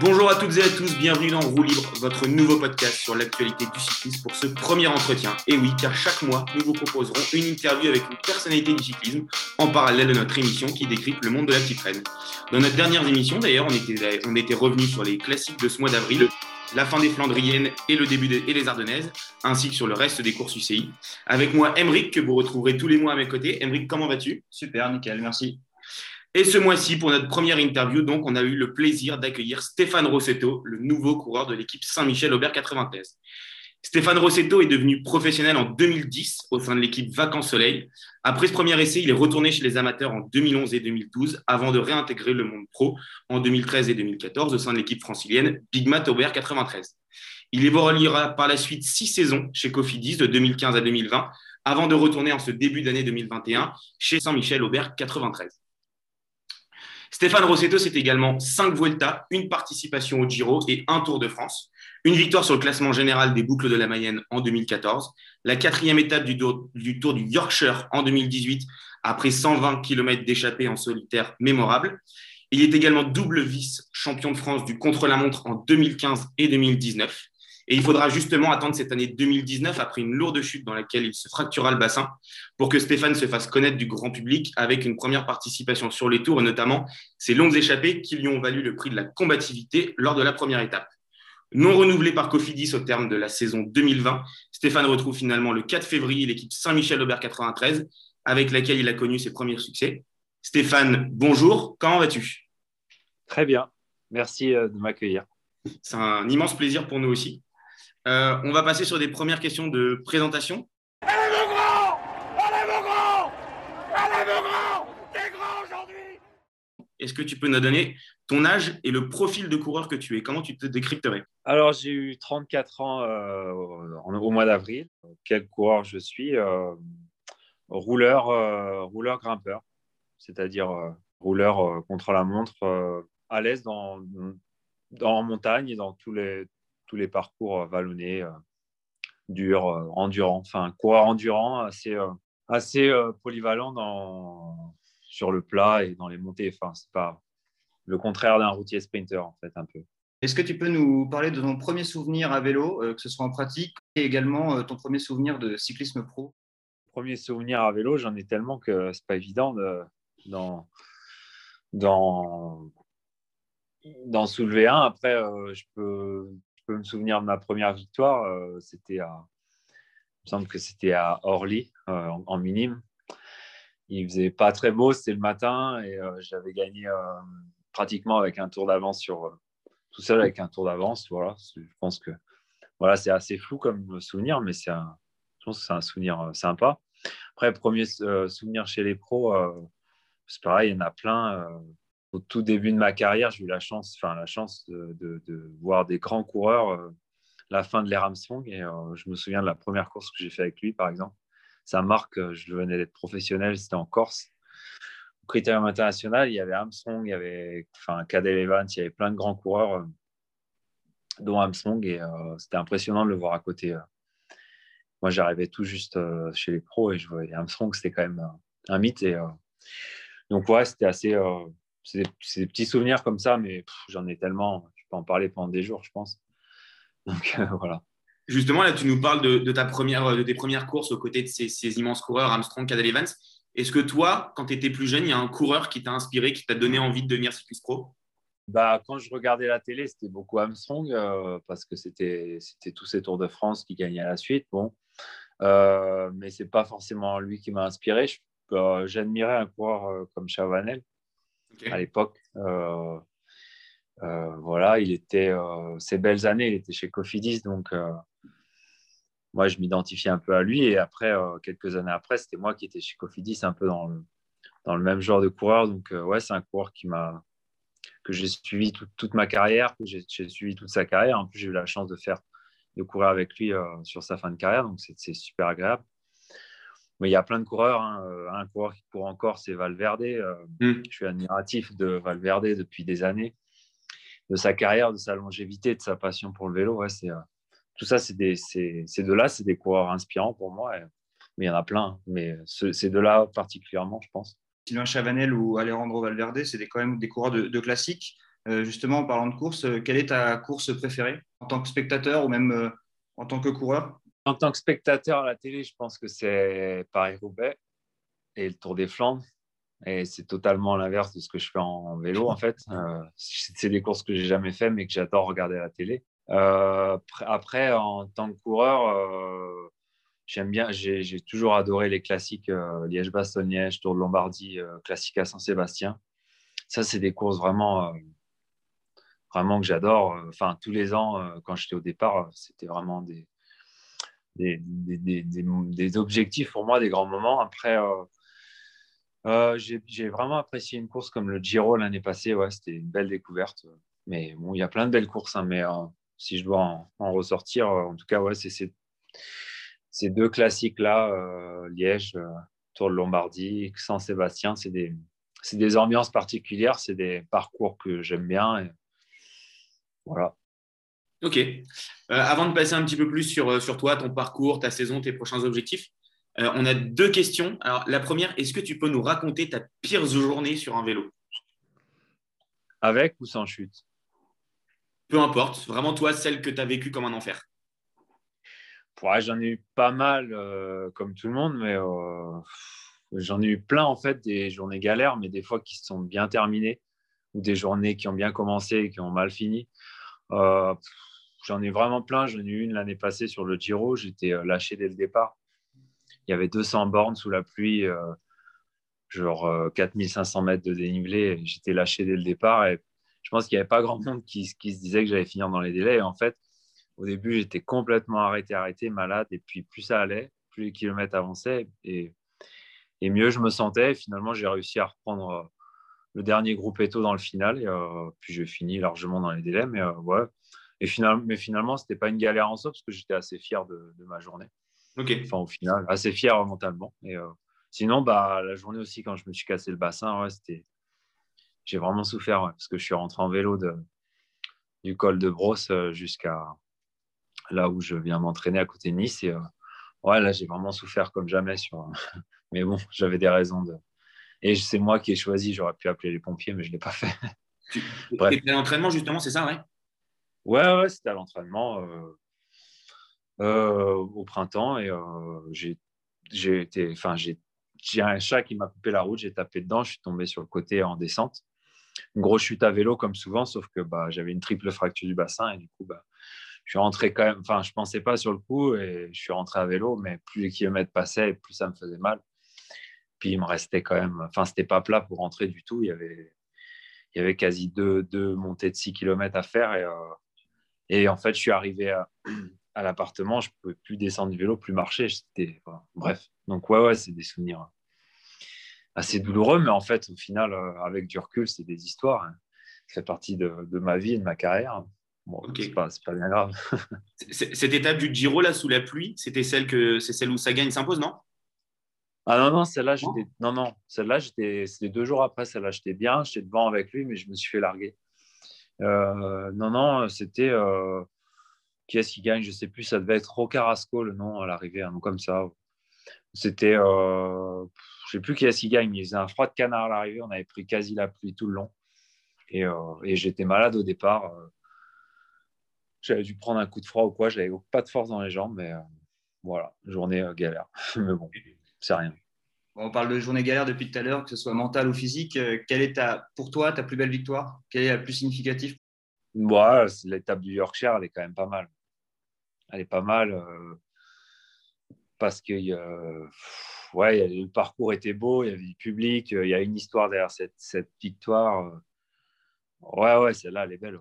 Bonjour à toutes et à tous, bienvenue dans Roue Libre, votre nouveau podcast sur l'actualité du cyclisme pour ce premier entretien. Et oui, car chaque mois, nous vous proposerons une interview avec une personnalité du cyclisme en parallèle de notre émission qui décrypte le monde de la petite reine. Dans notre dernière émission, d'ailleurs, on était, on était revenu sur les classiques de ce mois d'avril, la fin des Flandriennes et le début des et les Ardennaises, ainsi que sur le reste des courses UCI. Avec moi, Emeric, que vous retrouverez tous les mois à mes côtés. Emeric, comment vas-tu? Super, nickel, merci. Et ce mois-ci, pour notre première interview, donc, on a eu le plaisir d'accueillir Stéphane Rossetto, le nouveau coureur de l'équipe Saint-Michel-Aubert 93. Stéphane Rossetto est devenu professionnel en 2010 au sein de l'équipe Vacances Soleil. Après ce premier essai, il est retourné chez les amateurs en 2011 et 2012 avant de réintégrer le monde pro en 2013 et 2014 au sein de l'équipe francilienne Big Mat Aubert 93. Il évoluera par la suite six saisons chez Cofidis de 2015 à 2020 avant de retourner en ce début d'année 2021 chez Saint-Michel-Aubert 93. Stéphane Rossetto, c'est également 5 Vuelta, une participation au Giro et un Tour de France, une victoire sur le classement général des boucles de la Mayenne en 2014, la quatrième étape du Tour du, tour du Yorkshire en 2018 après 120 km d'échappée en solitaire mémorable. Il est également double vice-champion de France du contre-la-montre en 2015 et 2019. Et il faudra justement attendre cette année 2019, après une lourde chute dans laquelle il se fractura le bassin, pour que Stéphane se fasse connaître du grand public avec une première participation sur les tours, et notamment ses longues échappées qui lui ont valu le prix de la combativité lors de la première étape. Non renouvelé par Cofidis au terme de la saison 2020, Stéphane retrouve finalement le 4 février l'équipe Saint-Michel-Aubert 93, avec laquelle il a connu ses premiers succès. Stéphane, bonjour, comment vas-tu? Très bien, merci euh, de m'accueillir. C'est un immense plaisir pour nous aussi. Euh, on va passer sur des premières questions de présentation. Allez mon grand! Allez mon grand! Allez mon grand! T'es grand aujourd'hui! Est-ce que tu peux nous donner ton âge et le profil de coureur que tu es? Comment tu te décrypterais? Alors, j'ai eu 34 ans euh, au mois d'avril. Quel coureur je suis euh, Rouleur, rouleur grimpeur, c'est-à-dire rouleur contre la montre, à l'aise dans, dans montagne et dans tous les, tous les parcours euh, vallonnés, euh, durs, euh, endurants. Enfin, coureur endurant, assez, assez polyvalent dans, sur le plat et dans les montées. Enfin, c'est pas le contraire d'un routier sprinter, en fait, un peu. Est-ce que tu peux nous parler de ton premier souvenir à vélo, que ce soit en pratique, et également ton premier souvenir de cyclisme pro? Premier souvenir à vélo, j'en ai tellement que c'est pas évident de, dans, dans, d'en soulever un. Après, je peux me souvenir de ma première victoire. Euh, c'était à, il me semble que c'était à Orly, euh, en, minime. Il faisait pas très beau, c'était le matin et euh, j'avais gagné pratiquement avec un tour d'avance sur tout seul avec un tour d'avance. Voilà, je pense que voilà, c'est assez flou comme souvenir, mais c'est un, je pense que c'est un souvenir sympa. Après, premier souvenir chez les pros, c'est pareil, il y en a plein au tout début de ma carrière, j'ai eu la chance, enfin la chance de, voir des grands coureurs euh, la fin de l'ère Armstrong. Et euh, je me souviens de la première course que j'ai fait avec lui, par exemple. Ça marque, euh, je venais d'être professionnel, c'était en Corse. Au critérium international, il y avait Armstrong, il y avait enfin, Cadel Evans, il y avait plein de grands coureurs, dont Armstrong. Et c'était impressionnant de le voir à côté. Moi, j'arrivais tout juste chez les pros et je voyais Armstrong, c'était quand même un mythe. Et, donc, ouais, c'était assez c'est des, petits souvenirs comme ça, mais j'en ai tellement, je peux en parler pendant des jours, je pense. Donc euh, voilà. Justement, là, tu nous parles de, ta première, de tes premières courses aux côtés de ces, immenses coureurs, Armstrong, Cadel Evans. Est-ce que toi, quand tu étais plus jeune, il y a un coureur qui t'a inspiré, qui t'a donné envie de devenir cycliste pro? Bah, Quand je regardais la télé, c'était beaucoup Armstrong, euh, parce que c'était tous ces Tours de France qui gagnaient à la suite. Bon. Euh, mais ce n'est pas forcément lui qui m'a inspiré. J'admirais un coureur comme Chavanel, à l'époque. Euh, euh, voilà, il était euh, ces belles années, il était chez Cofidis, donc moi je m'identifiais un peu à lui. Et après, quelques années après, c'était moi qui étais chez Cofidis, un peu dans le, dans le même genre de coureur. Donc ouais, c'est un coureur qui m'a que j'ai suivi toute ma carrière, que j'ai suivi toute sa carrière. En plus, j'ai eu la chance de faire de courir avec lui sur sa fin de carrière, donc c'est super agréable. Mais il y a plein de coureurs. Hein. Euh, un coureur qui court encore, c'est Valverde. Euh, mm. Je suis admiratif de Valverde depuis des années, de sa carrière, de sa longévité, de sa passion pour le vélo. Ouais, c'est, euh, tout ça, c'est des, ces deux-là, c'est des coureurs inspirants pour moi. mais il y en a plein. Hein. Mais ces deux-là particulièrement, je pense. Sylvain Chavanel ou Alejandro Valverde, c'est quand même des coureurs de, de classique. justement, en parlant de course, quelle est ta course préférée en tant que spectateur ou même en tant que coureur? En tant que spectateur à la télé, je pense que c'est Paris-Roubaix et le Tour des Flandres. Et c'est totalement l'inverse de ce que je fais en, vélo, en fait. Euh, c'est des courses que j'ai jamais fait, mais que j'adore regarder à la télé. Euh, après, en tant que coureur, euh, j'aime bien, j'ai toujours adoré les classiques Liège-Bastogne-Liège, Tour de Lombardie, classique à Saint-Sébastien. Ça, c'est des courses vraiment, vraiment que j'adore. Enfin, tous les ans, quand j'étais au départ, c'était vraiment des des, des, des, des, objectifs pour moi, des grands moments. Après, euh, j'ai vraiment apprécié une course comme le Giro l'année passée. Ouais, C'était une belle découverte. Mais bon, il y a plein de belles courses. Hein, mais euh, si je dois en, ressortir, euh, en tout cas, ouais, c'est ces deux classiques-là, Liège, Tour de Lombardie, Saint-Sébastien, c'est des, des ambiances particulières, c'est des parcours que j'aime bien. Voilà. Ok. avant de passer un petit peu plus sur, sur toi, ton parcours, ta saison, tes prochains objectifs, euh, on a deux questions. Alors, la première, est-ce que tu peux nous raconter ta pire journée sur un vélo? Avec ou sans chute? Peu importe. Vraiment, toi, celle que tu as vécue comme un enfer. j'en ai eu pas mal, euh, comme tout le monde, mais euh, j'en ai eu plein, en fait, des journées galères, mais des fois qui se sont bien terminées, ou des journées qui ont bien commencé et qui ont mal fini. J'en ai vraiment plein. J'en ai eu une l'année passée sur le Giro. J'étais lâché dès le départ il y avait 200 bornes sous la pluie, euh, genre 4500 euh, mètres de dénivelé. J'étais lâché dès le départ et je pense qu'il n'y avait pas grand monde qui, se disait que j'allais finir dans les délais. En fait, au début, j'étais complètement arrêté, arrêté, malade. Et puis, plus ça allait, plus les kilomètres avançaient et, mieux je me sentais. finalement, j'ai réussi à reprendre euh, le dernier groupe éto dans le final. Et puis, j'ai fini largement dans les délais. Mais ouais. Et finalement, mais finalement, ce n'était pas une galère en soi parce que j'étais assez fier de ma journée. Enfin, au final, assez fier mentalement. Et, euh, sinon, bah, la journée aussi, quand je me suis cassé le bassin, c'était... j'ai vraiment souffert parce que je suis rentré en vélo de... du col de Brosse euh, jusqu'à là où je viens m'entraîner à côté de Nice. Et euh, ouais, là, j'ai vraiment souffert comme jamais. Sur... mais bon, j'avais des raisons de. Et c'est moi qui ai choisi. J'aurais pu appeler les pompiers, mais je ne l'ai pas fait. C'était à l'entraînement, justement, c'est ça, ouais? Ouais, ouais, c'était à l'entraînement. Euh, au printemps et euh, j'ai été, enfin j'ai un chat qui m'a coupé la route, j'ai tapé dedans, je suis tombé sur le côté en descente. Une grosse chute à vélo comme souvent, sauf que bah, j'avais une triple fracture du bassin et du coup, bah, je suis rentré quand même, enfin, je pensais pas sur le coup et je suis rentré à vélo, mais plus les kilomètres passaient, plus ça me faisait mal. Puis il me restait quand même, enfin, c'était pas plat pour rentrer du tout. Il y avait, il y avait quasi deux, deux montées de 6 km à faire et, euh, et en fait, je suis arrivé à, à l'appartement, je ne pouvais plus descendre du vélo, plus marcher. C'était, bref, donc ouais, ouais, c'est des souvenirs assez douloureux, mais en fait, au final, euh, avec du recul, c'est des histoires. Hein. Ça fait partie de, ma vie et de ma carrière. Bon, c'est pas, bien grave. Cette étape du Giro là sous la pluie, c'était celle que c'est celle où Sagan s'impose, non? Ah non non, celle-là j'étais non non, celle-là j'étais c'était deux jours après, celle-là j'étais bien, j'étais devant avec lui, mais je me suis fait larguer. Euh, non non, c'était euh, qui est-ce qui gagne Je ne sais plus, ça devait être Rocarasco le nom à l'arrivée, un nom comme ça. C'était, euh, je ne sais plus qui est-ce qui gagne, il faisait un froid de canard à l'arrivée, on avait pris quasi la pluie tout le long. Et, et j'étais malade au départ. J'avais dû prendre un coup de froid ou quoi, j'avais pas de force dans les jambes, mais voilà, journée galère. mais bon, c'est rien. On parle de journée galère depuis tout à l'heure, que ce soit mental ou physique. quelle est ta, pour toi ta plus belle victoire? Quelle est la plus significative? Ouais, L'étape du Yorkshire, elle est quand même pas mal elle est pas mal euh, parce que ouais, le parcours était beau, il y avait du public, il y a une histoire derrière cette, cette victoire. Ouais, ouais, celle-là, elle est belle.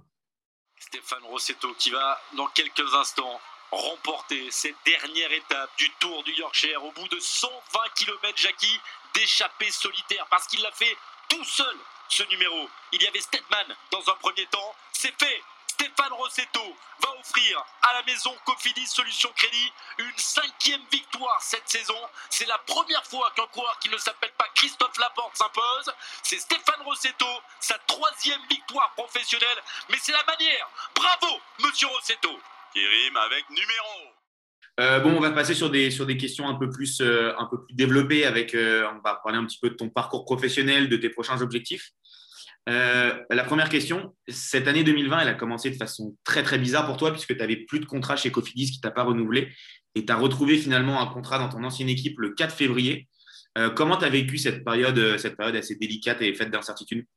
Stéphane Rossetto qui va dans quelques instants remporter cette dernière étape du Tour du Yorkshire au bout de 120 km, Jackie, d'échappée solitaire parce qu'il l'a fait tout seul ce numéro. Il y avait Stedman dans un premier temps, c'est fait, Stéphane Rossetto va offrir à la maison Cofidis Solution Crédit une cinquième victoire cette saison. C'est la première fois qu'un coureur qui ne s'appelle pas Christophe Laporte s'impose. C'est Stéphane Rossetto, sa troisième victoire professionnelle. Mais c'est la manière. Bravo, monsieur Rossetto. Qui rime avec numéro. Euh, bon, on va passer sur des, sur des questions un peu plus, euh, un peu plus développées. Avec, euh, on va parler un petit peu de ton parcours professionnel, de tes prochains objectifs. la première question, cette année 2020, elle a commencé de façon très très bizarre pour toi puisque tu n'avais plus de contrat chez Cofidis qui t'a pas renouvelé et tu as retrouvé finalement un contrat dans ton ancienne équipe le 4 février. comment tu as vécu cette période, cette période assez délicate et faite d'incertitude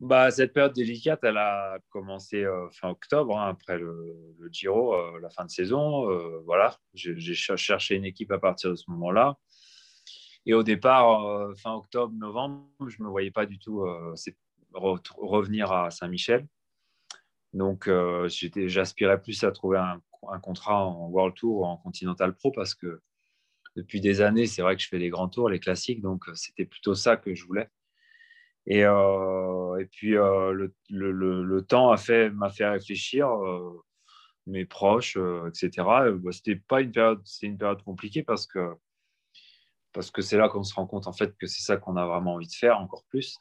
bah, cette période délicate, elle a commencé euh, fin octobre, hein, après le, Giro, euh, la fin de saison. Euh, voilà, j'ai cherché une équipe à partir de ce moment-là. Et au départ, fin octobre, novembre, je ne me voyais pas du tout revenir à Saint-Michel. Donc, j'aspirais plus à trouver un, un, contrat en World Tour ou en Continental Pro parce que depuis des années, c'est vrai que je fais les grands tours, les classiques. Donc, c'était plutôt ça que je voulais. Et, euh, et puis, euh, le, le, le, temps m'a fait, fait réfléchir, euh, mes proches, etc. Bah, c'était pas une période, c'est une période compliquée parce que parce que c'est là qu'on se rend compte en fait que c'est ça qu'on a vraiment envie de faire encore plus,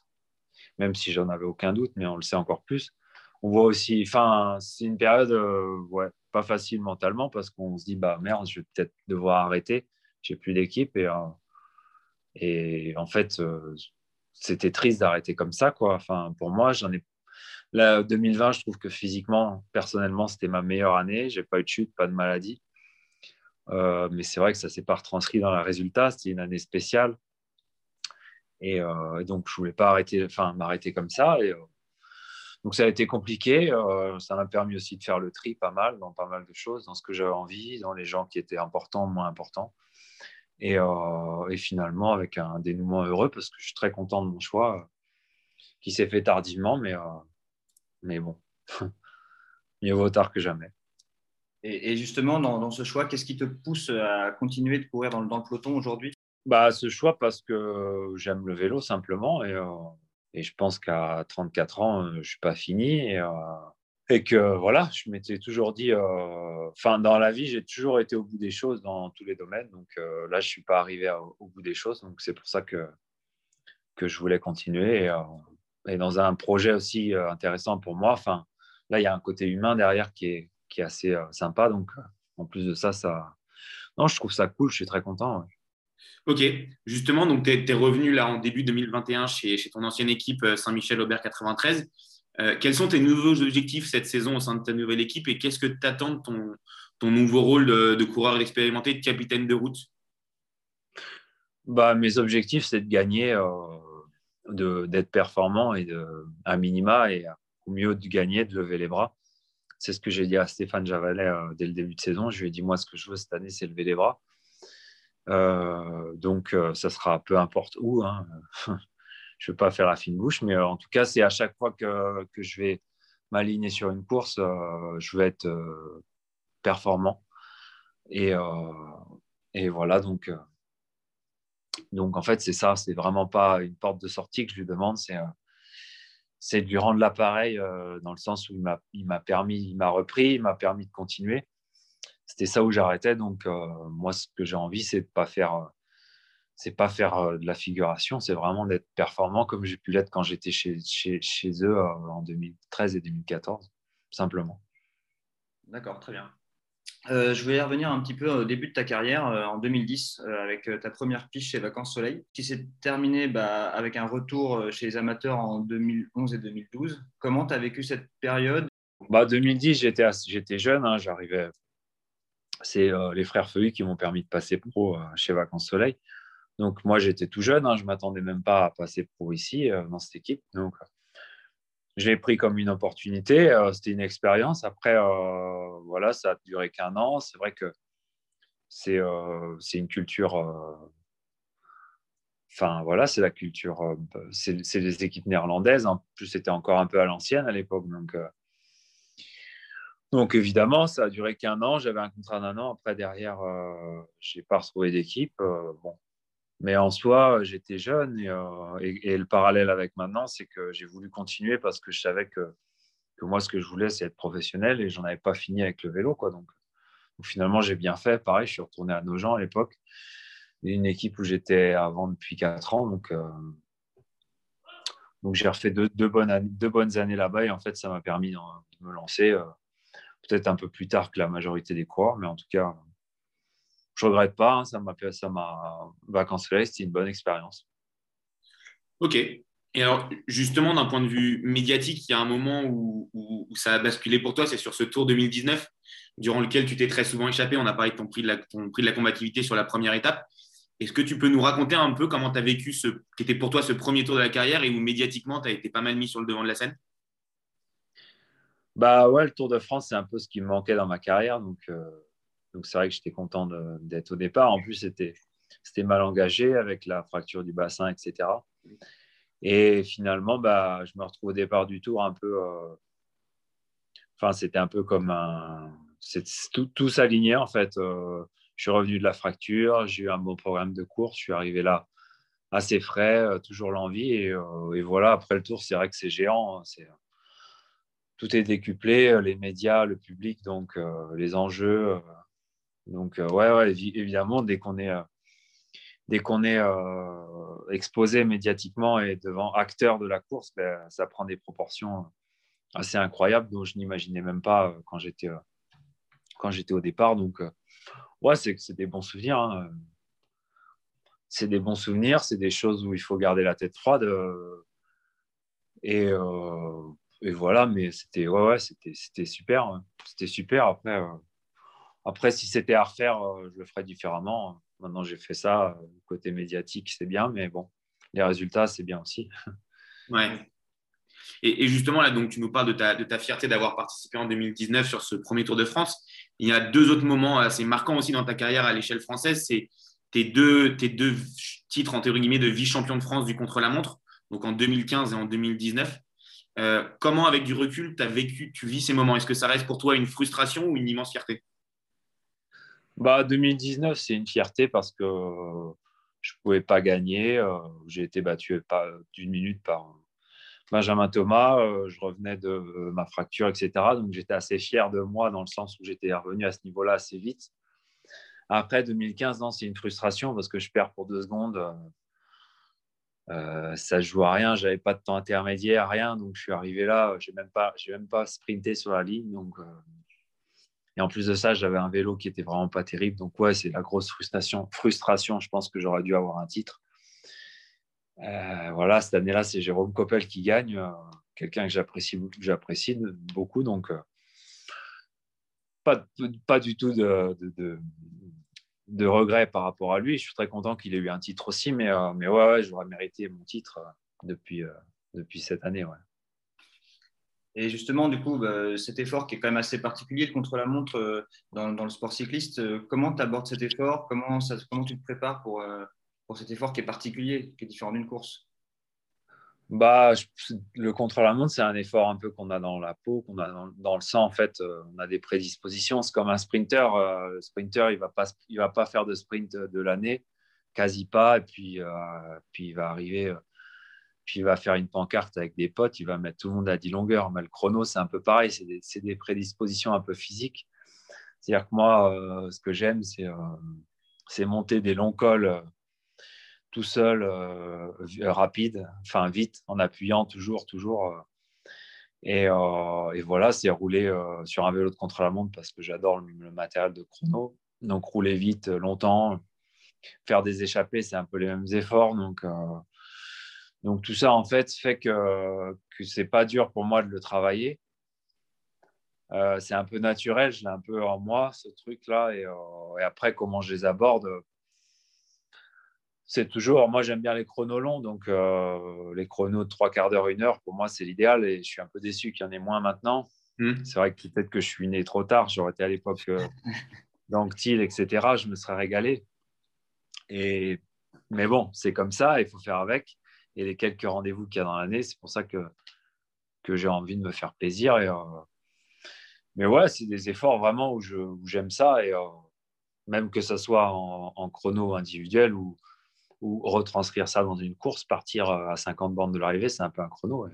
même si j'en avais aucun doute, mais on le sait encore plus. On voit aussi, enfin, c'est une période, ouais, pas facile mentalement parce qu'on se dit bah merde, je vais peut-être devoir arrêter, j'ai plus d'équipe et et en fait c'était triste d'arrêter comme ça. Quoi. Enfin, pour moi, j'en ai. Là, 2020, je trouve que physiquement, personnellement, c'était ma meilleure année. J'ai pas eu de chute, pas de maladie. Euh, mais c'est vrai que ça s'est pas retranscrit dans le résultat. C'était une année spéciale. Et, euh, donc, je voulais pas arrêter, enfin, m'arrêter comme ça. Et, euh, donc, ça a été compliqué. ça m'a permis aussi de faire le tri pas mal dans pas mal de choses, dans ce que j'avais envie, dans les gens qui étaient importants, moins importants. Euh, et, finalement, avec un dénouement heureux, parce que je suis très content de mon choix, euh, qui s'est fait tardivement, mais, euh, mais bon, mieux vaut tard que jamais. Et, justement, dans, ce choix, qu'est-ce qui te pousse à continuer de courir dans, le peloton aujourd'hui? Bah, Ce choix, parce que j'aime le vélo simplement, et, et je pense qu'à 34 ans, je ne suis pas fini. Et, et que voilà, je m'étais toujours dit, euh, enfin, dans la vie, j'ai toujours été au bout des choses dans tous les domaines. Donc euh, là, je suis pas arrivé au bout des choses. Donc c'est pour ça que, que je voulais continuer. Et, euh, dans un projet aussi intéressant pour moi, enfin, là, il y a un côté humain derrière qui est, qui est assez sympa. Donc en plus de ça, ça. Non, je trouve ça cool, je suis très content. Ok, justement, donc tu es, revenu là en début 2021 chez, chez ton ancienne équipe Saint-Michel-Aubert 93. Euh, quels sont tes nouveaux objectifs cette saison au sein de ta nouvelle équipe et qu'est-ce que tu attends de ton, ton, nouveau rôle de, coureur expérimenté, de capitaine de route? Bah, Mes objectifs, c'est de gagner, euh, d'être performant et de, à minima et au mieux de gagner, de lever les bras. C'est ce que j'ai dit à Stéphane Javalet euh, dès le début de saison. Je lui ai dit, moi, ce que je veux cette année, c'est lever les bras. donc, ça sera peu importe où. Hein. je ne vais pas faire la fine bouche, mais euh, en tout cas, c'est à chaque fois que, je vais m'aligner sur une course, euh, je vais être euh, performant. Et, voilà, donc, en fait, c'est ça, c'est vraiment pas une porte de sortie que je lui demande, c'est c'est de lui rendre l'appareil dans le sens où il m'a permis, il m'a repris, il m'a permis de continuer. C'était ça où j'arrêtais. Donc, moi, ce que j'ai envie, c'est de ne pas faire c'est pas faire euh, de la figuration, c'est vraiment d'être performant comme j'ai pu l'être quand j'étais chez, chez, chez, eux euh, en 2013 et 2014, simplement. D'accord, très bien. Euh, je voulais revenir un petit peu au début de ta carrière, en 2010, avec ta première piche chez Vacances Soleil, qui s'est terminée bah, avec un retour chez les amateurs en 2011 et 2012. Comment tu as vécu cette période? Bah, 2010, j'étais, j'étais jeune, hein, j'arrivais. C'est les frères Feuilly qui m'ont permis de passer pro chez Vacances Soleil. Donc moi, j'étais tout jeune, hein, je ne m'attendais même pas à passer pro ici, euh, dans cette équipe. Donc je l'ai pris comme une opportunité, euh, c'était une expérience. Après, euh, voilà, ça a duré qu'un an. C'est vrai que c'est une culture... Enfin voilà, c'est la culture, c'est les équipes néerlandaises. En plus, c'était encore un peu à l'ancienne à l'époque. Donc, donc évidemment, ça a duré qu'un an. J'avais un contrat d'un an. Après, derrière, je n'ai pas retrouvé d'équipe. bon, mais en soi, j'étais jeune euh, et, le parallèle avec maintenant, c'est que j'ai voulu continuer parce que je savais que, moi, ce que je voulais, c'est être professionnel et j'en avais pas fini avec le vélo. Quoi. Donc, finalement, j'ai bien fait. Pareil, je suis retourné à Nogent à l'époque, une équipe où j'étais avant depuis 4 ans. Donc, euh, donc j'ai refait deux, bonnes années, bonnes années là-bas et en fait, ça m'a permis de me lancer euh, peut-être un peu plus tard que la majorité des coureurs, mais en tout cas, je regrette pas. Hein, ça m'a ça m'a vacances c'était une bonne expérience. Ok. Et alors, justement, d'un point de vue médiatique, il y a un moment où, ça a basculé pour toi, c'est sur ce Tour 2019, durant lequel tu t'es très souvent échappé. On a parlé de ton prix de la, prix de la combativité sur la première étape. Est-ce que tu peux nous raconter un peu comment tu as vécu ce qui était pour toi ce premier tour de la carrière et où médiatiquement tu as été pas mal mis sur le devant de la scène? Bah ouais, le Tour de France, c'est un peu ce qui me manquait dans ma carrière. Donc, euh, donc c'est vrai que j'étais content d'être au départ. En plus, c'était mal engagé avec la fracture du bassin, etc. Et finalement, bah, je me retrouve au départ du tour un peu. Euh, enfin, c'était un peu comme un. Tout, tout s'alignait en fait. Euh, je suis revenu de la fracture, j'ai eu un bon programme de course, je suis arrivé là assez frais, euh, toujours l'envie. Et, voilà, après le tour, c'est vrai que c'est géant. Hein, tout est décuplé, les médias, le public, donc les enjeux. Donc, ouais, ouais, évidemment, dès qu'on est dès qu'on est euh, exposé médiatiquement et devant acteurs de la course, ben, ça prend des proportions assez incroyables dont je n'imaginais même pas euh, quand j'étais euh, quand j'étais au départ. Donc, ouais, c'est des bons souvenirs. Hein. C'est des bons souvenirs, c'est des choses où il faut garder la tête froide. et, et voilà, mais c'était ouais, ouais, c'était super. Hein. C'était super. Après, après si c'était à refaire, je le ferais différemment. Maintenant, j'ai fait ça. Euh, côté médiatique, c'est bien, mais bon, les résultats, c'est bien aussi. Ouais. Et, justement, là, donc, tu nous parles de ta, fierté d'avoir participé en 2019 sur ce premier Tour de France. Il y a deux autres moments assez marquants aussi dans ta carrière à l'échelle française. C'est tes deux, tes deux titres, en théorie guillemets, de vice-champion de France du contre-la-montre, donc en 2015 et en 2019. Euh, comment, avec du recul, as vécu, tu vis ces moments? Est-ce que ça reste pour toi une frustration ou une immense fierté? Bah, 2019, c'est une fierté parce que je ne pouvais pas gagner. Euh, j'ai été battu d'une minute par Benjamin Thomas. Euh, je revenais de ma fracture, etc. Donc j'étais assez fier de moi dans le sens où j'étais revenu à ce niveau-là assez vite. Après 2015, c'est une frustration parce que je perds pour deux secondes. Euh, ça ne joue à rien, j'avais pas de temps intermédiaire, rien. Donc je suis arrivé là, je n'ai même, pas, même pas sprinté sur la ligne. Donc et en plus de ça, j'avais un vélo qui était vraiment pas terrible. Donc ouais, c'est la grosse frustration. Frustration, je pense que j'aurais dû avoir un titre. Euh, voilà, cette année-là, c'est Jérôme Coppel qui gagne, euh, quelqu'un que j'apprécie, beaucoup. Donc euh, pas, pas du tout de, de, regret par rapport à lui. Je suis très content qu'il ait eu un titre aussi, mais, mais ouais, j'aurais mérité mon titre depuis, depuis cette année. Et justement, du coup, bah, cet effort qui est quand même assez particulier, le contre-la-montre euh, dans, le sport cycliste, euh, comment tu abordes cet effort? Comment, tu te prépares pour, euh, pour cet effort qui est particulier, qui est différent d'une course? Bah, le contre-la-montre, c'est un effort un peu qu'on a dans la peau, qu'on a dans, le sang. En fait, on a des prédispositions. C'est comme un sprinter. le sprinter, il ne va, pas, faire de sprint de l'année, quasi pas. Et puis il va arriver puis il va faire une pancarte avec des potes, il va mettre tout le monde à 10 longueurs. Mais le chrono, c'est un peu pareil, c'est des, prédispositions un peu physiques. C'est-à-dire que moi, euh, ce que j'aime, c'est euh, monter des longs cols euh, tout seul, rapide, enfin vite, en appuyant toujours, toujours. Et, voilà, c'est rouler sur un vélo de contre-la-montre parce que j'adore le, le, matériel de chrono. Donc rouler vite, longtemps, faire des échappées, c'est un peu les mêmes efforts. Donc donc tout ça, en fait, fait que, que c'est pas dur pour moi de le travailler. Euh, c'est un peu naturel, je l'ai un peu en moi, ce truc-là. Et, euh, et, après, comment je les aborde, c'est toujours, moi j'aime bien les chronos longs, donc euh, les chronos de trois quarts d'heure, une heure, pour moi c'est l'idéal et je suis un peu déçu qu'il y en ait moins maintenant. Hmm. C'est vrai que peut-être que je suis né trop tard, j'aurais été à l'époque dans TIL, etc., je me serais régalé. Et, mais bon, c'est comme ça, il faut faire avec et les quelques rendez-vous qu'il y a dans l'année. C'est pour ça que, que j'ai envie de me faire plaisir. Et, euh, mais ouais, c'est des efforts vraiment où, j'aime ça. Et euh, même que ce soit en, chrono individuel ou, ou, retranscrire ça dans une course, partir à 50 bandes de l'arrivée, c'est un peu un chrono.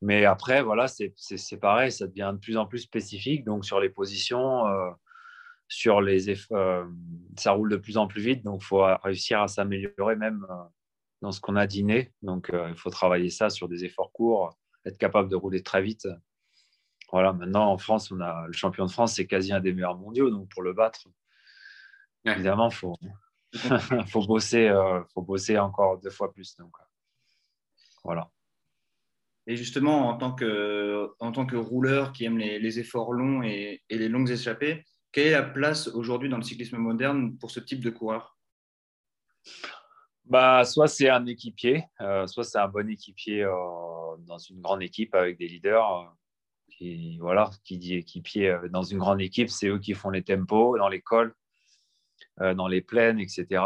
Mais après, voilà, c'est pareil, ça devient de plus en plus spécifique. Donc, sur les positions, euh, sur les ça roule de plus en plus vite. Donc, il faut réussir à s'améliorer même dans ce qu'on a dîné. Donc, euh, il faut travailler ça sur des efforts courts, être capable de rouler très vite. Voilà, maintenant en France, on a le champion de France, c'est quasi un des meilleurs mondiaux. Donc, pour le battre, évidemment, il faut, faut, bosser, euh, faut bosser encore deux fois plus. Donc, voilà. Et justement, en tant que, en tant que rouleur qui aime les, efforts longs et, les longues échappées, quelle est la place aujourd'hui dans le cyclisme moderne pour ce type de coureur? Bah, Soit c'est un équipier, euh, soit c'est un bon équipier euh, dans une grande équipe avec des leaders. Euh, qui, voilà, qui dit équipier dans une grande équipe, c'est eux qui font les tempos dans l'école, dans les plaines, etc.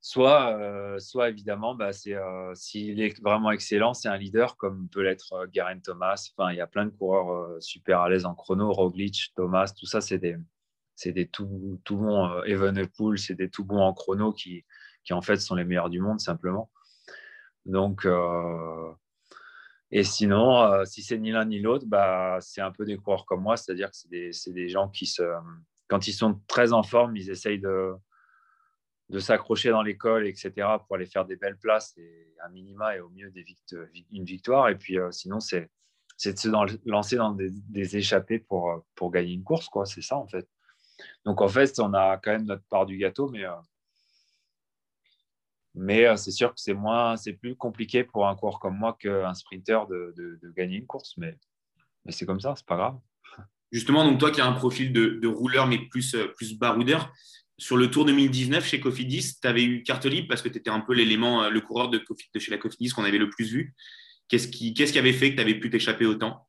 Soit, soit évidemment, bah, c'est, s'il est vraiment excellent, c'est un leader comme peut l'être Garen Thomas. Enfin, il y a plein de coureurs super à l'aise en chrono, Roglic, Thomas, tout ça, c'est des, c'est des tout, tout bons. Evenepoel, c'est des tout bons en chrono qui, qui, en fait, sont les meilleurs du monde, simplement. Donc, et sinon, si c'est ni l'un ni l'autre, bah, c'est un peu des coureurs comme moi, c'est-à-dire que c'est des, des gens qui, se, quand ils sont très en forme, ils essayent de de s'accrocher dans l'école, etc., pour aller faire des belles places et un minima et au mieux des une victoire. Et puis euh, sinon, c'est de se lancer dans des, échappées pour, euh, pour gagner une course. quoi. C'est ça, en fait. Donc, en fait, on a quand même notre part du gâteau, mais, euh, mais c'est sûr que c'est moins, c'est plus compliqué pour un coureur comme moi qu'un sprinter de, de, gagner une course. Mais, mais c'est comme ça, c'est pas grave. Justement, donc toi qui as un profil de, de rouleur, mais plus, plus baroudeur, sur le Tour 2019 chez Cofidis, tu avais eu carte libre parce que tu étais un peu l'élément, euh, le coureur de, de, chez la Cofidis qu'on avait le plus vu. Qu'est-ce qui, qu'est-ce qui avait fait que tu avais pu t'échapper autant?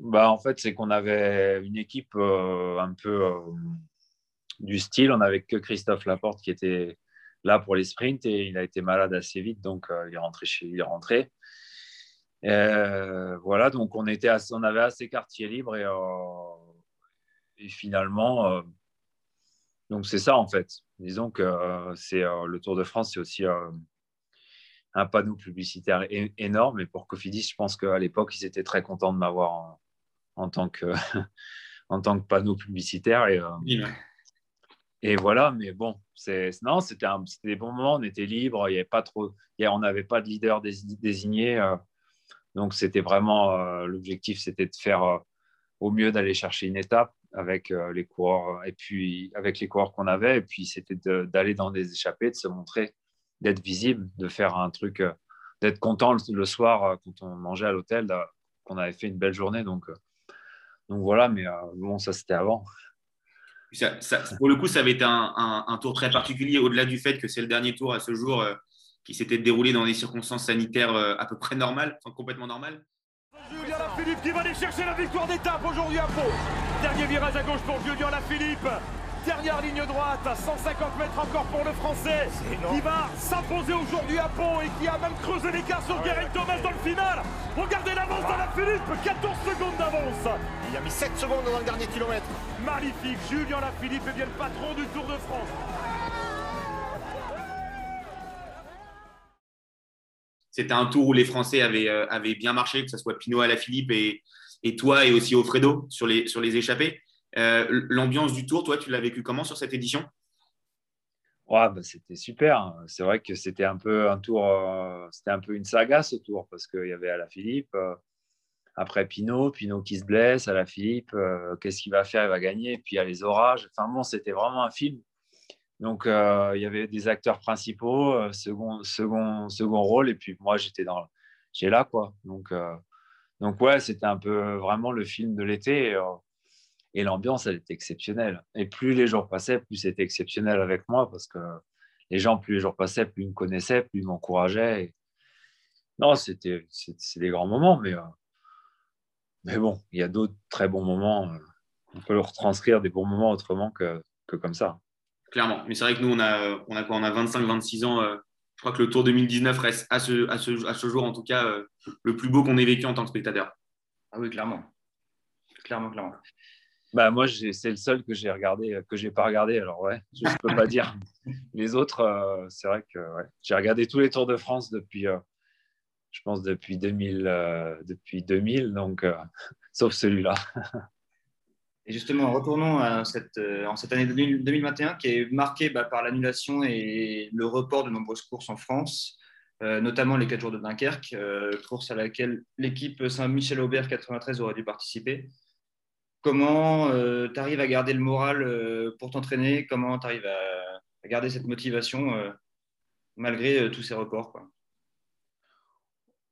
Bah, En fait, c'est qu'on avait une équipe euh, un peu euh, du style. On n'avait que Christophe Laporte qui était là pour les sprints et il a été malade assez vite, donc il est rentré chez il est voilà, donc on, était on avait assez quartier libre et, et finalement donc c'est ça en fait. Disons que euh, c'est euh, le Tour de France, c'est aussi euh, un panneau publicitaire énorme. Et pour Cofidis, je pense qu'à l'époque, ils étaient très contents de m'avoir en, tant que en tant que panneau publicitaire. Et, et voilà, mais bon, c'est non, c'était des bons moments. On était libre, il y avait pas trop, on n'avait pas de leader désigné. donc c'était vraiment l'objectif, c'était de faire au mieux d'aller chercher une étape avec euh, les coureurs et puis avec les coureurs qu'on avait et puis c'était d'aller dans des échappées de se montrer d'être visible de faire un truc euh, d'être content le, soir euh, quand on mangeait à l'hôtel qu'on avait fait une belle journée donc donc voilà mais bon ça c'était avant pour le coup ça avait été un, un, tour très particulier au-delà du fait que c'est le dernier tour à ce jour qui s'était déroulé dans des circonstances sanitaires à peu près normales complètement normales Julien Lafilippe qui va aller chercher la victoire d'étape aujourd'hui à Pau. Dernier virage à gauche pour Julien Lafilippe. Dernière ligne droite, à 150 mètres encore pour le Français, qui va s'imposer aujourd'hui à Pau et qui a même creusé l'écart sur ah Guérin Thomas dans le final. Regardez l'avance de la Philippe, 14 secondes d'avance. Il a mis 7 secondes dans le dernier kilomètre. Magnifique, Julien Lafilippe est bien le patron du Tour de France. C'était un tour où les Français avaient, euh, bien marché, que ce soit Pinot à la Philippe et, et toi et aussi sur les, sur les échappées. Euh, l'ambiance du tour, toi, tu l'as vécu comment sur cette édition? Ouais, bah, C'était super. C'est vrai que c'était un peu un tour, euh, c'était un peu une saga ce tour parce qu'il y avait à la Philippe, après Pinot, Pinot qui se blesse, à la Philippe, qu'est-ce qu'il va faire? Il va gagner. Puis il y a les orages. Enfin bon, c'était vraiment un film. Donc, euh, il y avait des acteurs principaux, euh, second, second, second rôle, et puis moi, j'étais dans, j'ai là, quoi. Donc, euh, donc ouais, c'était un peu vraiment le film de l'été, et, l'ambiance, elle était exceptionnelle. Et plus les jours passaient, plus c'était exceptionnel avec moi, parce que les gens, plus les jours passaient, plus ils me connaissaient, plus ils m'encourageaient. Non, c'était, c'est des grands moments, mais, mais bon, il y a d'autres très bons moments. On peut le retranscrire des bons moments autrement que, que comme ça clairement. Mais c'est vrai que nous, on a, on a, quoi, on a 25-26 ans. Euh, je crois que le Tour 2019 reste à ce, à ce, à ce jour, en tout cas, euh, le plus beau qu'on ait vécu en tant que spectateur. Ah oui, clairement. Clairement, clairement. Bah, moi, c'est le seul que j'ai regardé, que j'ai pas regardé. Alors, ouais, je ne peux pas dire. Les autres, euh, c'est vrai que j'ai regardé tous les Tours de France depuis, je pense, depuis 2000, depuis 2000 donc, sauf celui-là. Et justement, retournons à cette, euh, en cette année 2021 qui est marquée bah, par l'annulation et le report de nombreuses courses en France, euh, notamment les 4 jours de Dunkerque, euh, course à laquelle l'équipe Saint-Michel-Aubert 93 aurait dû participer. Comment tu arrives à garder le moral pour t'entraîner? Comment tu arrives à, garder cette motivation malgré tous ces reports quoi?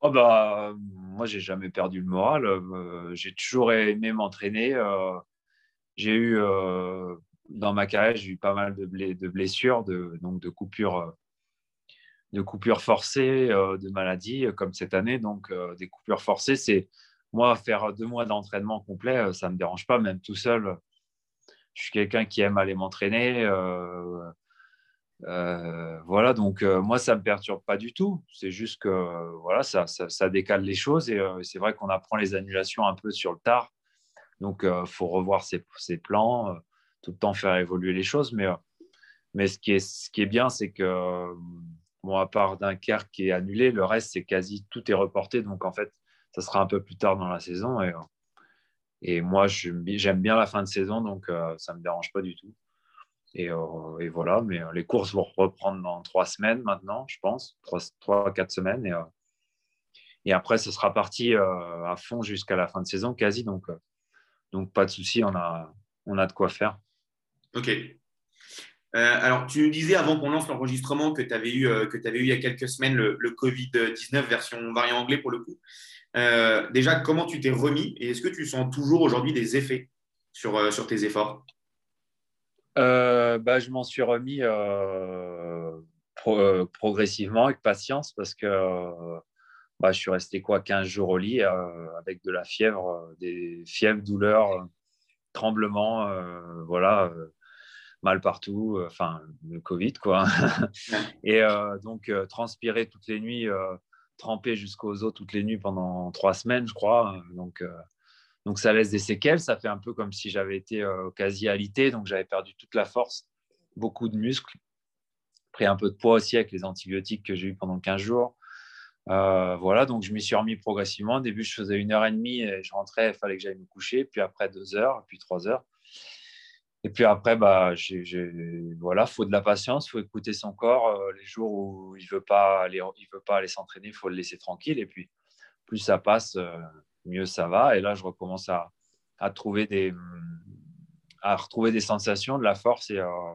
Oh bah, moi, j'ai jamais perdu le moral. j'ai toujours aimé m'entraîner. j'ai eu, dans ma carrière, j'ai eu pas mal de, blessures, de coupures de coupures forcées, de maladies comme cette année. Donc, des coupures forcées, c'est moi, faire deux mois d'entraînement complet, ça ne me dérange pas, même tout seul. Je suis quelqu'un qui aime aller m'entraîner. voilà, donc moi, ça ne me perturbe pas du tout. C'est juste que voilà, ça, ça, décale les choses et c'est vrai qu'on apprend les annulations un peu sur le tard. Donc, il faut revoir ses, ses plans, tout le temps faire évoluer les choses. Mais, mais ce, qui est, ce qui est bien, c'est que, bon, à part Dunkerque qui est annulé, le reste, c'est quasi tout est reporté. Donc, en fait, ça sera un peu plus tard dans la saison. Et, moi, j'aime bien la fin de saison, donc euh, ça ne me dérange pas du tout. Et, euh, voilà, mais euh, les courses vont reprendre dans trois semaines maintenant, je pense, trois, quatre semaines. Et, après, ce sera parti à fond jusqu'à la fin de saison, quasi. Donc, donc pas de souci, on a, on a de quoi faire. Ok. alors, tu nous disais avant qu'on lance l'enregistrement que tu avais, eu, eu il y a quelques semaines le, le Covid-19 version variant anglais pour le coup. Euh, déjà, comment tu t'es remis et est-ce que tu sens toujours aujourd'hui des effets sur, euh, sur tes efforts? Euh, bah, Je m'en suis remis progressivement avec patience parce que bah, je suis resté quoi 15 jours au lit avec de la fièvre, des fièvres, douleurs, tremblements, voilà mal partout, enfin le Covid quoi. et donc transpirer toutes les nuits trempé jusqu'aux os toutes les nuits pendant trois semaines, je crois. Donc, euh, donc ça laisse des séquelles. Ça fait un peu comme si j'avais été euh, quasi alité, donc j'avais perdu toute la force, beaucoup de muscles, pris un peu de poids aussi avec les antibiotiques que j'ai eu pendant 15 jours. Euh, voilà, donc je m'y suis remis progressivement. Au début, je faisais une heure et demie et je rentrais, il fallait que j'aille me coucher. Puis après, deux heures, puis trois heures. Et puis après, bah, voilà, faut de la patience, faut écouter son corps. Euh, les jours où il veut pas aller, il veut pas aller s'entraîner, faut le laisser tranquille. Et puis, plus ça passe, euh, mieux ça va. Et là, je recommence à, trouver des, à retrouver des sensations, de la force et, euh,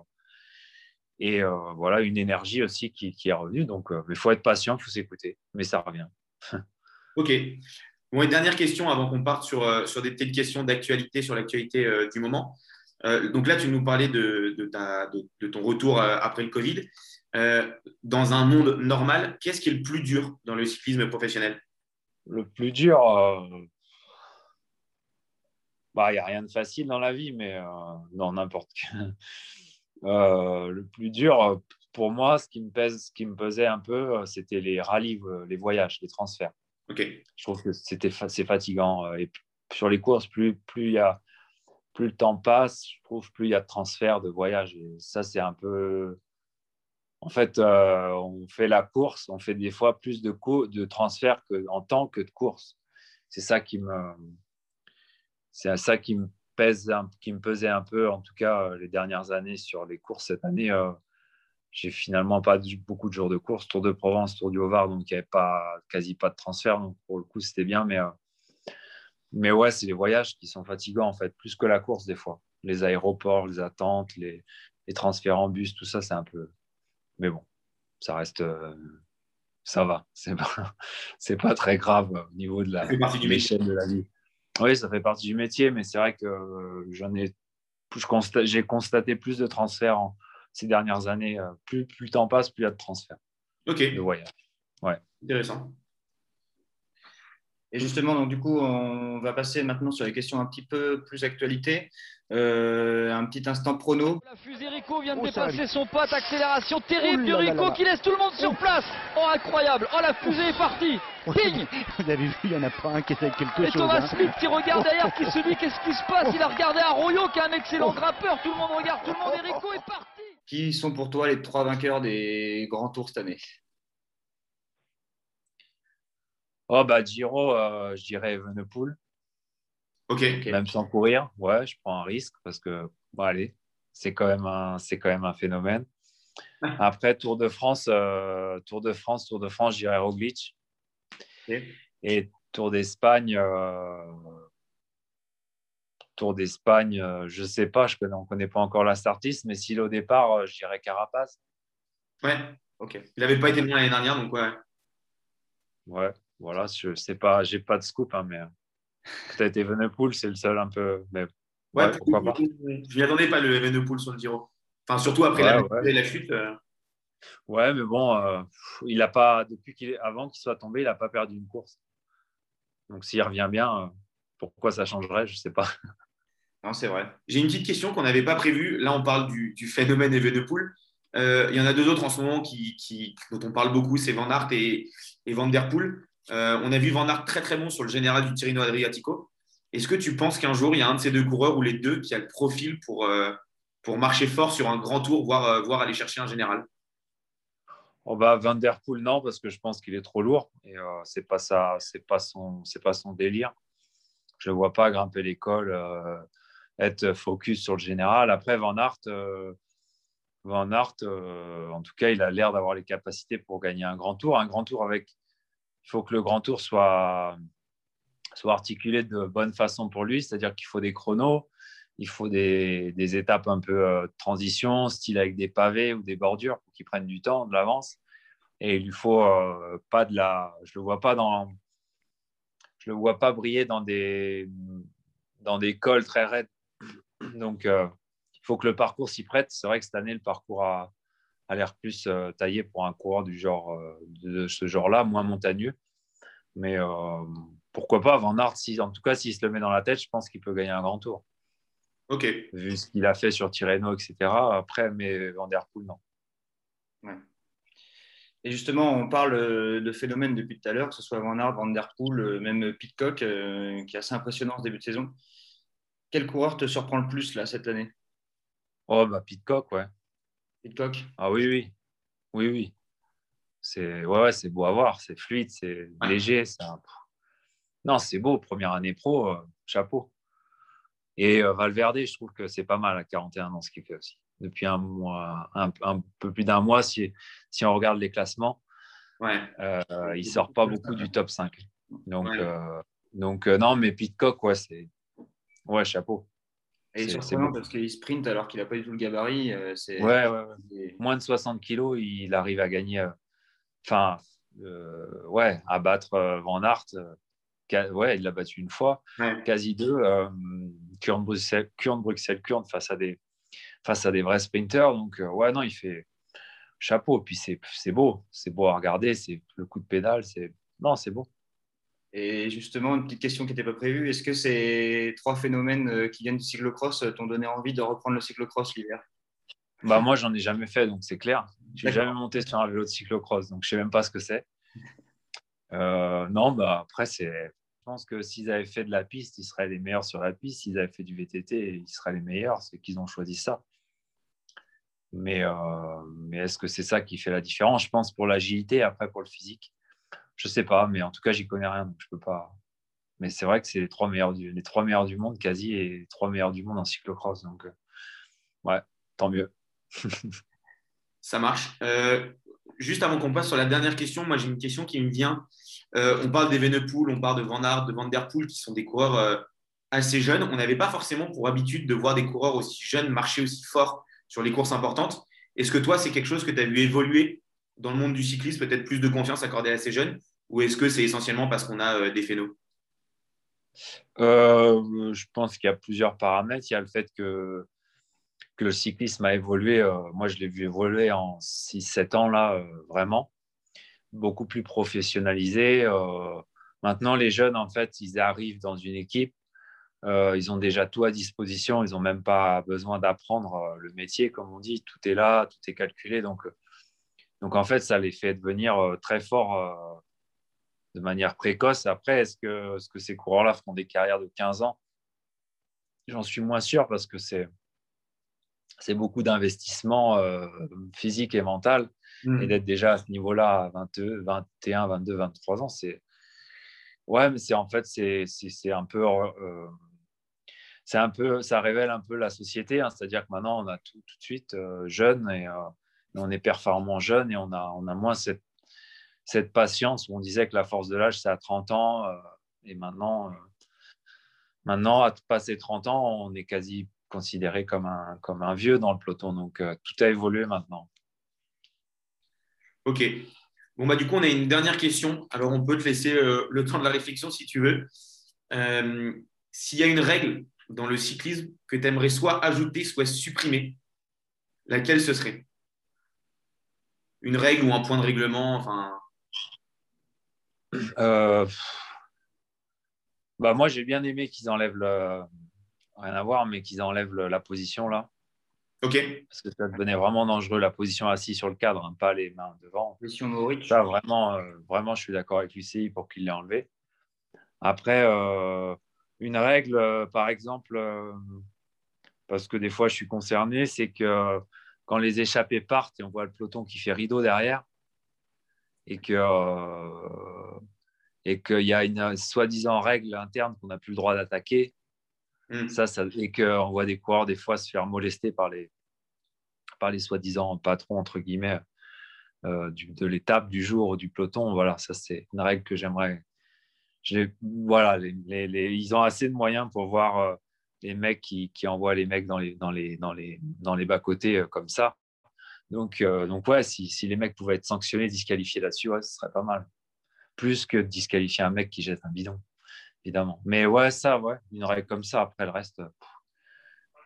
et voilà, une énergie aussi qui, qui est revenue. Donc, il faut être patient, il faut s'écouter, mais ça revient. ok. Bon, dernière question avant qu'on parte sur, sur des petites questions d'actualité, sur l'actualité du moment. Euh, donc là, tu nous parlais de, ton retour euh, après le Covid. Euh, dans un monde normal, qu'est-ce qui est le plus dur dans le cyclisme professionnel? Le plus dur, bah, il n'y a rien de facile dans la vie, mais dans n'importe quel. le plus dur, pour moi, ce qui me, pèse, ce qui me pesait un peu, c'était les rallyes, les voyages, les transferts. Ok. Je trouve que c'était c'est fatigant. Et sur les courses, plus il y a plus le temps passe, je trouve, plus il y a de transferts, de voyages. Et ça, c'est un peu. En fait, euh, on fait la course, on fait des fois plus de, de transferts en temps que de course. C'est ça qui me. C'est ça qui me pèse, qui me pesait un peu, en tout cas, euh, les dernières années sur les courses. Cette année, euh, j'ai finalement pas beaucoup de jours de course. Tour de Provence, Tour du Haut-Var, donc il n'y avait pas, quasi pas de transfert. Donc pour le coup, c'était bien. Mais mais ouais, c'est les voyages qui sont fatigants, en fait, plus que la course des fois. Les aéroports, les attentes, les, les transferts en bus, tout ça, c'est un peu. Mais bon, ça reste. Euh, ça va. C'est pas, c'est pas très grave au niveau de l'échelle de la vie. Oui, ça fait partie du métier, mais c'est vrai que euh, j'en ai. J'ai constaté plus de transferts ces dernières années. Euh, plus, plus le temps passe, plus il y a de transferts. Ok. De voyages. Ouais. Intéressant. Et justement, donc du coup, on va passer maintenant sur les questions un petit peu plus actualité. Euh, un petit instant prono. La fusée Rico vient de oh, dépasser son pote, accélération terrible du Rico qui laisse tout le monde sur place. Oh incroyable, oh la fusée est partie. Ping Vous avez vu, il n'y en a pas un qui essaie quelque Et chose. Et Thomas hein. Smith qui regarde derrière, qui se dit qu'est-ce qui se passe? Il a regardé Arroyo qui est un excellent grimpeur. Tout le monde regarde, tout le monde et Rico est parti. Qui sont pour toi les trois vainqueurs des grands tours cette année? Oh, bah, Giro, euh, je dirais Evenepoel. Ok. Même sans courir, ouais, je prends un risque parce que, bon, allez, c'est quand, même un, c'est quand même un phénomène. Après, Tour de France, euh, Tour de France, Tour de France, je dirais Roglic. Et Tour d'Espagne, euh, Tour d'Espagne, je ne sais pas, je connais, on ne connaît pas encore la startiste, mais s'il au départ, je dirais Carapaz. Ouais. Ok. Il n'avait pas été loin l'année dernière, donc ouais. Ouais, voilà, je sais pas, j'ai pas de scoop, hein, mais peut-être Evenepoel, c'est le seul un peu. Mais ouais, pourquoi pas. Je m'y attendais pas le Evenepoel sur le Giro. Enfin, surtout après la, chute. Euh. Ouais, mais bon, euh, il a pas, depuis qu'il avant qu'il soit tombé, il n'a pas perdu une course. Donc s'il revient bien, euh, pourquoi ça changerait Je ne sais pas. Non, c'est vrai. J'ai une petite question qu'on n'avait pas prévue. Là, on parle du, phénomène Evenepoel. Euh, il y en a deux autres en ce moment qui, dont on parle beaucoup, c'est Van Aert et, Van Der Poel. Euh, on a vu Van Aert très très bon sur le général du Tirino Adriatico. Est-ce que tu penses qu'un jour, il y a un de ces deux coureurs ou les deux qui a le profil pour, pour marcher fort sur un grand tour, voire, voire aller chercher un général? Oh bah, Van Der Poel, non, parce que je pense qu'il est trop lourd et euh, c'est pas ça, c'est pas son, pas son délire. Je ne vois pas grimper l'école, euh, être focus sur le général. Après, Van Aert, euh, Van Aert en tout cas, il a l'air d'avoir les capacités pour gagner un grand tour. Un grand tour avec, il faut que le grand tour soit, soit articulé de bonne façon pour lui, c'est-à-dire qu'il faut des chronos, il faut des, étapes un peu euh, transition, style avec des pavés ou des bordures pour qu'ils prennent du temps, de l'avance. Et il lui faut euh, pas de la. Je le vois pas dans. Je le vois pas briller dans des dans des cols très raides. Donc, euh, il faut que le parcours s'y prête. C'est vrai que cette année, le parcours a, a l'air plus taillé pour un coureur du genre de ce genre-là, moins montagneux. Mais pourquoi pas Van Aert, si, en tout cas, s'il se le met dans la tête, je pense qu'il peut gagner un grand tour. Ok. Vu ce qu'il a fait sur Tirreno, etc. Après, mais Van Der Poel, non. Et justement, on parle euh, de phénomènes depuis tout à l'heure, que ce soit Van Aert, Van Der Poel, euh, même Pitcock, euh, qui est assez impressionnant ce début de saison. Quel coureur te surprend le plus là cette année? Oh, bah Pitcock, ouais. Ah oui, oui. Oui, oui. C'est ouais, c'est beau à voir, c'est fluide, c'est léger. Non, c'est beau. Première année pro, chapeau. Et euh, Valverde, je trouve que c'est pas mal à 41 ans ce qu'il fait aussi. Depuis un mois, un, peu plus d'un mois, si, si on regarde les classements, ouais. euh, il sort pas beaucoup du top 5. Donc, euh, donc non, mais Pitcock, ouais, c'est ouais, chapeau. Et c'est surprenant parce qu'il sprint alors qu'il n'a pas du tout le gabarit. c'est... Ouais, ouais, ouais. Moins de 60 kilos, il arrive à gagner. Enfin, ouais, à battre Van Aert ouais, il l'a battu une fois, quasi deux. Euh, Kurn Bruxelles, Kurn Bruxelles, Kurn face à des face à des vrais sprinters. Donc euh, ouais, non, il fait chapeau. Puis c'est beau, c'est beau à regarder. C'est le coup de pédale, c'est non, c'est beau. Et justement, une petite question qui n'était pas prévue. Est-ce que ces trois phénomènes euh, qui viennent du cyclocross t'ont donné envie de reprendre le cyclocross l'hiver? Bah moi, j'en ai jamais fait, donc c'est clair. Je n'ai jamais monté sur un vélo de cyclocross, donc je sais même pas ce que c'est. Euh, non, bah après, c'est. Je pense que s'ils avaient fait de la piste, ils seraient les meilleurs sur la piste. S'ils avaient fait du VTT, ils seraient les meilleurs. C'est qu'ils ont choisi ça. Mais, euh, mais est-ce que c'est ça qui fait la différence? Je pense pour l'agilité, après pour le physique. Je sais pas, mais en tout cas, j'y connais rien, donc je peux pas. Mais c'est vrai que c'est les trois meilleurs du, monde quasi et les trois meilleurs du monde en cyclocross. Donc, euh, ouais, tant mieux. ça marche juste avant qu'on passe sur la dernière question, moi j'ai une question qui me vient. Euh, on parle des Venepool, on parle de Van Aert, de Van Der Poel, qui sont des coureurs euh, assez jeunes. On n'avait pas forcément pour habitude de voir des coureurs aussi jeunes marcher aussi fort sur les courses importantes. Est-ce que toi, c'est quelque chose que tu as vu évoluer dans le monde du cyclisme, peut-être plus de confiance accordée à ces jeunes Ou est-ce que c'est essentiellement parce qu'on a euh, des phénos Je pense qu'il y a plusieurs paramètres. Il y a le fait que le cyclisme a évolué. Euh, moi, je l'ai vu évoluer en 6-7 ans, là, euh, vraiment. Beaucoup plus professionnalisé. Euh, maintenant, les jeunes, en fait, ils arrivent dans une équipe. ils ont déjà tout à disposition. Ils n'ont même pas besoin d'apprendre le métier, comme on dit. Tout est là, tout est calculé. Donc, donc en fait, ça les fait devenir très forts de manière précoce. Après, est-ce que, est -ce que ces coureurs-là feront des carrières de 15 ans? J'en suis moins sûr parce que c'est c'est beaucoup d'investissement euh, physique et mental. Et mmh. d'être déjà à ce niveau-là à 22, 21, 22, 23 ans, c'est. Ouais, mais c'est en fait, c'est un peu. Euh, c'est un peu, ça révèle un peu la société, hein. c'est-à-dire que maintenant on a tout, tout de suite euh, jeune et on est performant jeune et on a, on a moins cette, cette patience on disait que la force de l'âge c'est à 30 ans et maintenant, maintenant à passer 30 ans, on est quasi considéré comme un, comme un vieux dans le peloton. Donc, euh, tout a évolué maintenant. Ok. Bon, bah, du coup, on a une dernière question. Alors, on peut te laisser euh, le temps de la réflexion si tu veux. Euh, s'il y a une règle dans le cyclisme que tu aimerais soit ajouter, soit supprimer, laquelle ce serait? Une règle ou un point de règlement enfin... Euh, bah, moi, j'ai bien aimé qu'ils enlèvent le. Rien à voir, mais qu'ils enlèvent la position là. Ok. Parce que ça devenait vraiment dangereux, la position assise sur le cadre, hein, pas les mains devant. Position Maurice. Ça, vraiment, euh, vraiment, je suis d'accord avec l'UCI pour qu'il l'ait enlevé. Après, euh, une règle, par exemple, parce que des fois je suis concerné, c'est que quand les échappés partent et on voit le peloton qui fait rideau derrière, et que et qu'il y a une soi-disant règle interne qu'on n'a plus le droit d'attaquer, Mm. Ça, ça, et qu'on voit des coureurs des fois se faire molester par les, par les soi-disant patrons, entre guillemets, euh, du, de l'étape, du jour, du peloton. Voilà, ça, c'est une règle que j'aimerais. Voilà, les, les, ils ont assez de moyens pour voir euh, les mecs qui, qui, envoient les mecs dans les, dans les, dans les, dans les bas-côtés euh, comme ça. Donc, donc ouais, si, si, les mecs pouvaient être sanctionnés, disqualifiés là-dessus, ouais, ce serait pas mal. Plus que de disqualifier un mec qui jette un bidon évidemment. Mais ouais, ça, ouais, une règle comme ça. Après, le reste,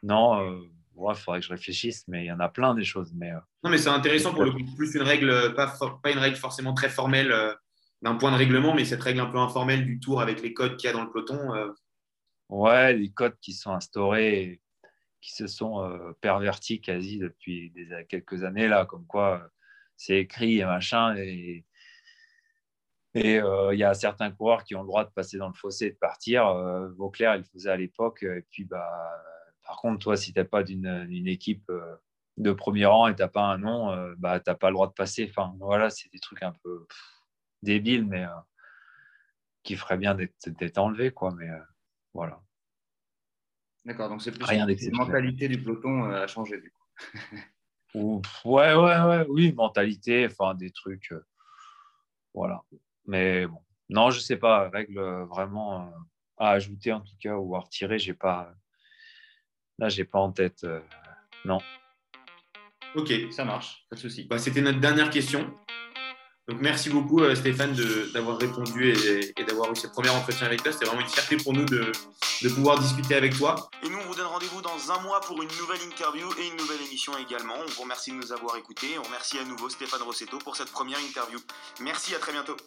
non, il euh, faudrait que je réfléchisse, mais il y en a plein des choses. Mais, euh, non, mais c'est intéressant pour le coup. Plus une règle, pas, pas une règle forcément très formelle euh, d'un point de règlement, mais cette règle un peu informelle du tour avec les codes qu'il y a dans le peloton. Ouais, les codes qui sont instaurés, qui se sont pervertis quasi depuis des, quelques années, là, comme quoi c'est écrit et machin. Et et euh, il y a certains coureurs qui ont le droit de passer dans le fossé et de partir. Euh, Vauclair, il le faisait à l'époque. Et puis, bah, par contre, toi, si tu n'as pas d'une équipe euh, de premier rang et tu n'as pas un nom, bah, tu n'as pas le droit de passer. Enfin, voilà, c'est des trucs un peu débiles, mais qui feraient bien d'être enlevés. Quoi, mais voilà. D'accord, donc c'est plus Rien la mentalité du peloton a changé du coup. ouais, ouais, ouais, oui, mentalité, enfin des trucs. voilà. Mais bon, non, je sais pas, règle euh, vraiment euh, à ajouter en tout cas ou à retirer, j'ai pas. Là, j'ai pas en tête. Euh, non. Ok, ça marche, pas de souci. Bah, C'était notre dernière question. Donc merci beaucoup Stéphane d'avoir répondu et, d'avoir eu ce premier entretien avec toi. C'était vraiment une fierté pour nous de, de, pouvoir discuter avec toi. Et nous, on vous donne rendez-vous dans un mois pour une nouvelle interview et une nouvelle émission également. On vous remercie de nous avoir écoutés. On remercie à nouveau Stéphane Rossetto pour cette première interview. Merci, à très bientôt.